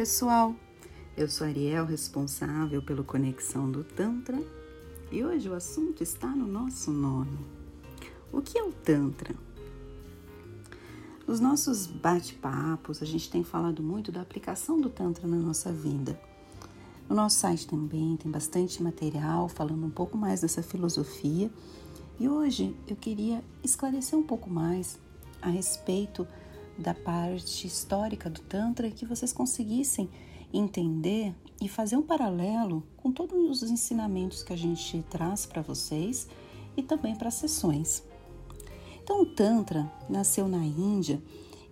pessoal, eu sou Ariel, responsável pelo Conexão do Tantra, e hoje o assunto está no nosso nome. O que é o Tantra? Nos nossos bate-papos, a gente tem falado muito da aplicação do Tantra na nossa vida. No nosso site também tem bastante material falando um pouco mais dessa filosofia, e hoje eu queria esclarecer um pouco mais a respeito da parte histórica do Tantra que vocês conseguissem entender e fazer um paralelo com todos os ensinamentos que a gente traz para vocês e também para as sessões. Então, o Tantra nasceu na Índia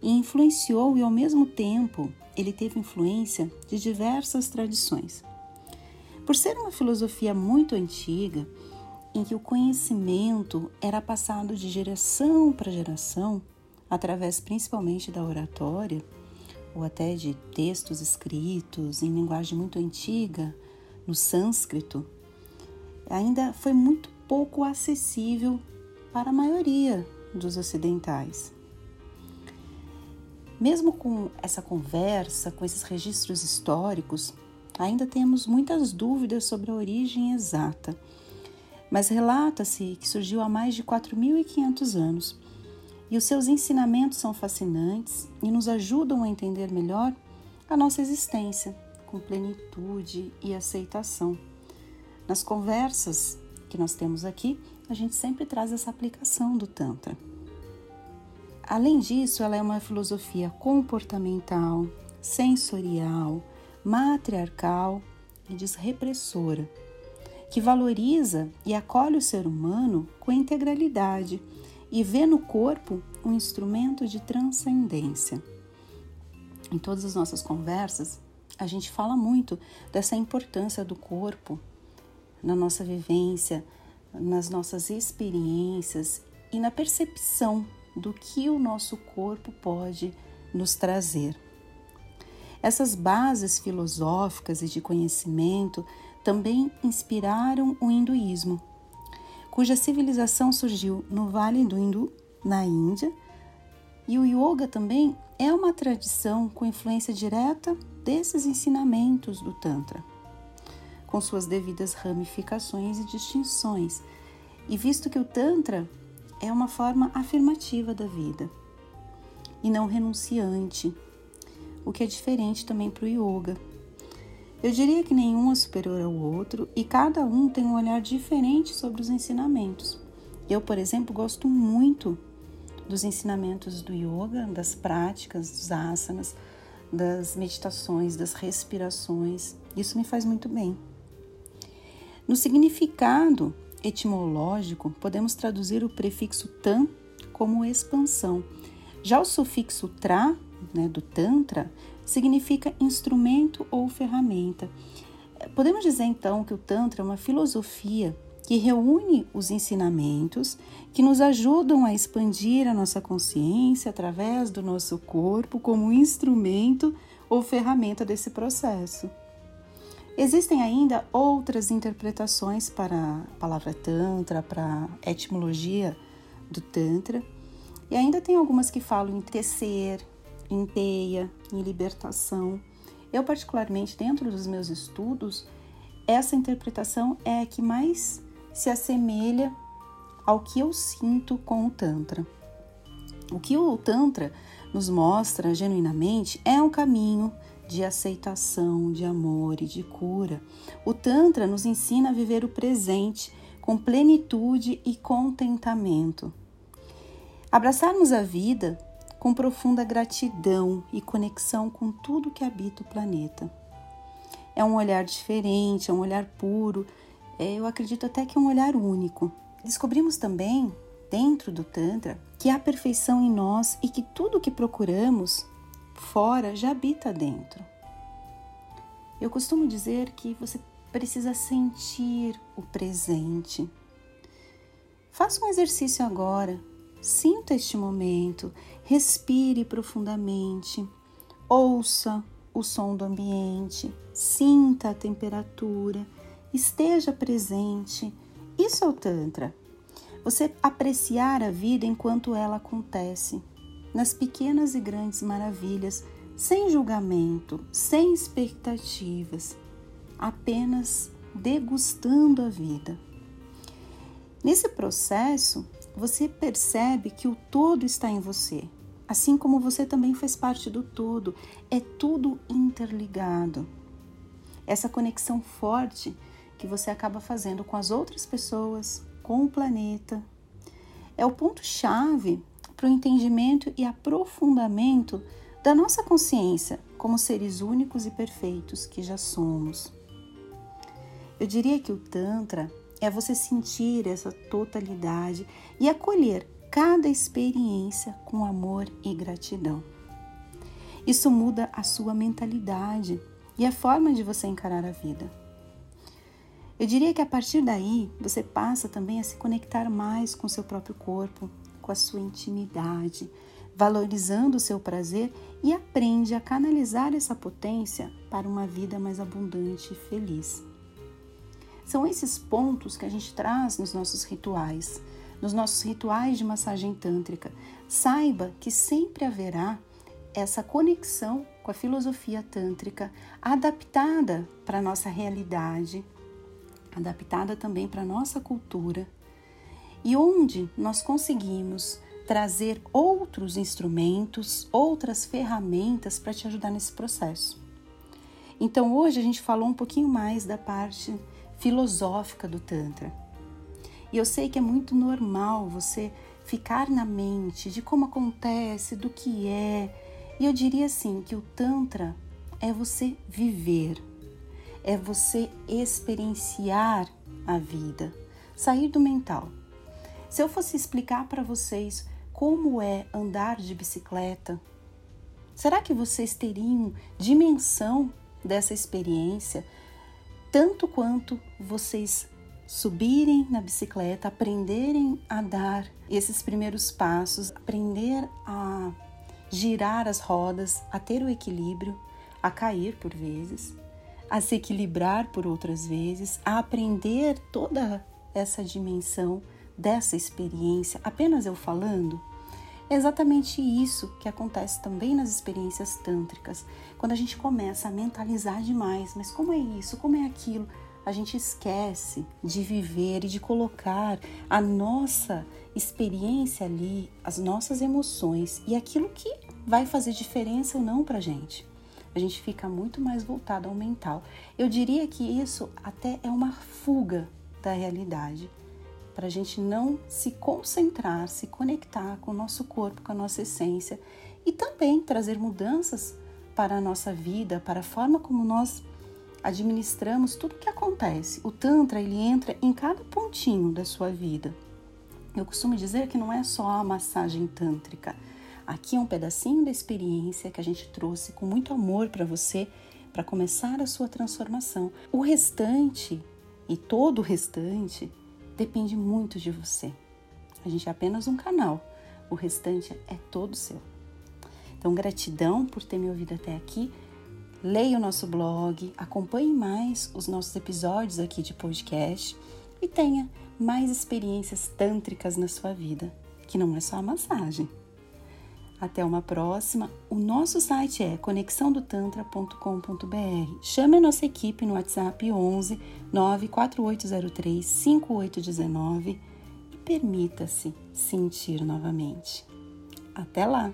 e influenciou, e ao mesmo tempo ele teve influência de diversas tradições. Por ser uma filosofia muito antiga, em que o conhecimento era passado de geração para geração, através principalmente da oratória, ou até de textos escritos em linguagem muito antiga, no sânscrito, ainda foi muito pouco acessível para a maioria dos ocidentais. Mesmo com essa conversa, com esses registros históricos, ainda temos muitas dúvidas sobre a origem exata, mas relata-se que surgiu há mais de 4.500 anos e os seus ensinamentos são fascinantes e nos ajudam a entender melhor a nossa existência com plenitude e aceitação. Nas conversas que nós temos aqui, a gente sempre traz essa aplicação do Tantra. Além disso, ela é uma filosofia comportamental, sensorial, matriarcal e desrepressora, que valoriza e acolhe o ser humano com integralidade e vê no corpo um instrumento de transcendência. Em todas as nossas conversas, a gente fala muito dessa importância do corpo na nossa vivência, nas nossas experiências e na percepção do que o nosso corpo pode nos trazer. Essas bases filosóficas e de conhecimento também inspiraram o hinduísmo, cuja civilização surgiu no Vale do Hindu, na Índia, e o yoga também é uma tradição com influência direta desses ensinamentos do Tantra, com suas devidas ramificações e distinções. E visto que o Tantra é uma forma afirmativa da vida e não renunciante, o que é diferente também para o yoga, eu diria que nenhum é superior ao outro e cada um tem um olhar diferente sobre os ensinamentos. Eu, por exemplo, gosto muito dos ensinamentos do yoga, das práticas, dos asanas, das meditações, das respirações. Isso me faz muito bem. No significado etimológico, podemos traduzir o prefixo tan como expansão. Já o sufixo tra, né, do Tantra, significa instrumento ou ferramenta. Podemos dizer então que o Tantra é uma filosofia que reúne os ensinamentos que nos ajudam a expandir a nossa consciência através do nosso corpo como instrumento ou ferramenta desse processo. Existem ainda outras interpretações para a palavra Tantra, para a etimologia do Tantra, e ainda tem algumas que falam em tecer, em teia, em libertação. Eu, particularmente, dentro dos meus estudos, essa interpretação é a que mais se assemelha ao que eu sinto com o Tantra. O que o Tantra nos mostra genuinamente é um caminho de aceitação, de amor e de cura. O Tantra nos ensina a viver o presente com plenitude e contentamento. Abraçarmos a vida com profunda gratidão e conexão com tudo que habita o planeta. É um olhar diferente, é um olhar puro, é, eu acredito até que é um olhar único. Descobrimos também, dentro do Tantra, que há perfeição em nós e que tudo que procuramos fora já habita dentro. Eu costumo dizer que você precisa sentir o presente. Faça um exercício agora Sinta este momento, respire profundamente, ouça o som do ambiente, sinta a temperatura, esteja presente. Isso é o Tantra. Você apreciar a vida enquanto ela acontece, nas pequenas e grandes maravilhas sem julgamento, sem expectativas, apenas degustando a vida. Nesse processo, você percebe que o todo está em você, assim como você também faz parte do todo. É tudo interligado. Essa conexão forte que você acaba fazendo com as outras pessoas, com o planeta, é o ponto-chave para o entendimento e aprofundamento da nossa consciência como seres únicos e perfeitos que já somos. Eu diria que o Tantra é você sentir essa totalidade e acolher cada experiência com amor e gratidão. Isso muda a sua mentalidade e a forma de você encarar a vida. Eu diria que a partir daí você passa também a se conectar mais com seu próprio corpo, com a sua intimidade, valorizando o seu prazer e aprende a canalizar essa potência para uma vida mais abundante e feliz. São esses pontos que a gente traz nos nossos rituais, nos nossos rituais de massagem tântrica. Saiba que sempre haverá essa conexão com a filosofia tântrica adaptada para a nossa realidade, adaptada também para a nossa cultura, e onde nós conseguimos trazer outros instrumentos, outras ferramentas para te ajudar nesse processo. Então, hoje a gente falou um pouquinho mais da parte filosófica do Tantra. E eu sei que é muito normal você ficar na mente de como acontece, do que é. E eu diria assim que o Tantra é você viver, é você experienciar a vida, sair do mental. Se eu fosse explicar para vocês como é andar de bicicleta, será que vocês teriam dimensão dessa experiência tanto quanto vocês subirem na bicicleta, aprenderem a dar esses primeiros passos, aprender a girar as rodas, a ter o equilíbrio, a cair por vezes, a se equilibrar por outras vezes, a aprender toda essa dimensão dessa experiência, apenas eu falando, é exatamente isso que acontece também nas experiências tântricas. Quando a gente começa a mentalizar demais, mas como é isso, como é aquilo, a gente esquece de viver e de colocar a nossa experiência ali, as nossas emoções e aquilo que vai fazer diferença ou não para gente. A gente fica muito mais voltado ao mental. Eu diria que isso até é uma fuga da realidade para a gente não se concentrar, se conectar com o nosso corpo, com a nossa essência e também trazer mudanças para a nossa vida, para a forma como nós administramos tudo o que acontece. O Tantra ele entra em cada pontinho da sua vida. Eu costumo dizer que não é só a massagem tântrica. Aqui é um pedacinho da experiência que a gente trouxe com muito amor para você para começar a sua transformação. O restante e todo o restante depende muito de você. A gente é apenas um canal, o restante é todo seu. Então, gratidão por ter me ouvido até aqui. Leia o nosso blog, acompanhe mais os nossos episódios aqui de podcast e tenha mais experiências tântricas na sua vida, que não é só a massagem. Até uma próxima. O nosso site é conexãodotantra.com.br. Chame a nossa equipe no WhatsApp 11 94803 5819 e permita-se sentir novamente. Até lá!